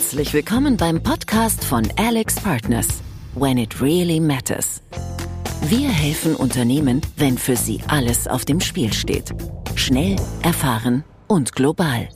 Herzlich willkommen beim Podcast von Alex Partners. When it really matters. Wir helfen Unternehmen, wenn für sie alles auf dem Spiel steht. Schnell, erfahren und global.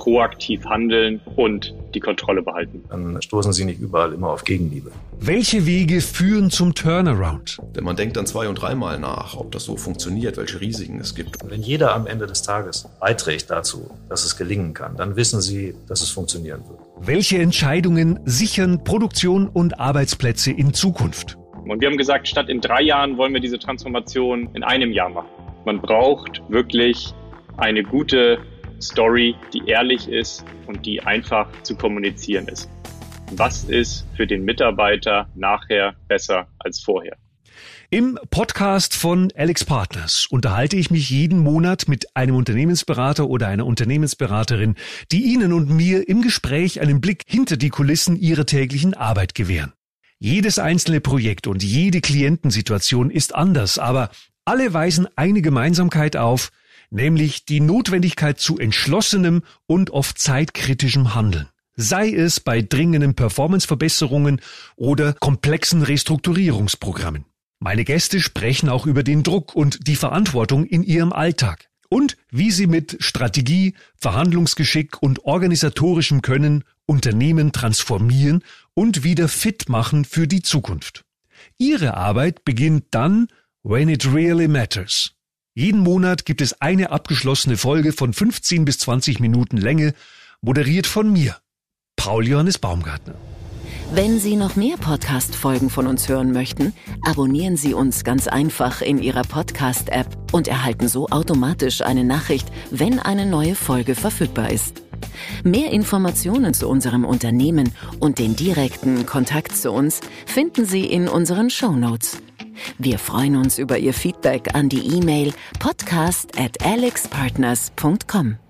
Proaktiv handeln und die Kontrolle behalten. Dann stoßen sie nicht überall immer auf Gegenliebe. Welche Wege führen zum Turnaround? Denn man denkt dann zwei- und dreimal nach, ob das so funktioniert, welche Risiken es gibt. Und wenn jeder am Ende des Tages beiträgt dazu, dass es gelingen kann, dann wissen sie, dass es funktionieren wird. Welche Entscheidungen sichern Produktion und Arbeitsplätze in Zukunft? Und wir haben gesagt, statt in drei Jahren wollen wir diese Transformation in einem Jahr machen. Man braucht wirklich eine gute Story, die ehrlich ist und die einfach zu kommunizieren ist. Was ist für den Mitarbeiter nachher besser als vorher? Im Podcast von Alex Partners unterhalte ich mich jeden Monat mit einem Unternehmensberater oder einer Unternehmensberaterin, die Ihnen und mir im Gespräch einen Blick hinter die Kulissen ihrer täglichen Arbeit gewähren. Jedes einzelne Projekt und jede Klientensituation ist anders, aber alle weisen eine Gemeinsamkeit auf, nämlich die Notwendigkeit zu entschlossenem und oft zeitkritischem Handeln. Sei es bei dringenden Performanceverbesserungen oder komplexen Restrukturierungsprogrammen. Meine Gäste sprechen auch über den Druck und die Verantwortung in ihrem Alltag und wie sie mit Strategie, Verhandlungsgeschick und organisatorischem Können Unternehmen transformieren und wieder fit machen für die Zukunft. Ihre Arbeit beginnt dann, when it really matters. Jeden Monat gibt es eine abgeschlossene Folge von 15 bis 20 Minuten Länge, moderiert von mir, Paul Johannes Baumgartner. Wenn Sie noch mehr Podcast-Folgen von uns hören möchten, abonnieren Sie uns ganz einfach in Ihrer Podcast-App und erhalten so automatisch eine Nachricht, wenn eine neue Folge verfügbar ist. Mehr Informationen zu unserem Unternehmen und den direkten Kontakt zu uns finden Sie in unseren Show Notes. Wir freuen uns über Ihr Feedback an die E-Mail podcast at alexpartners.com.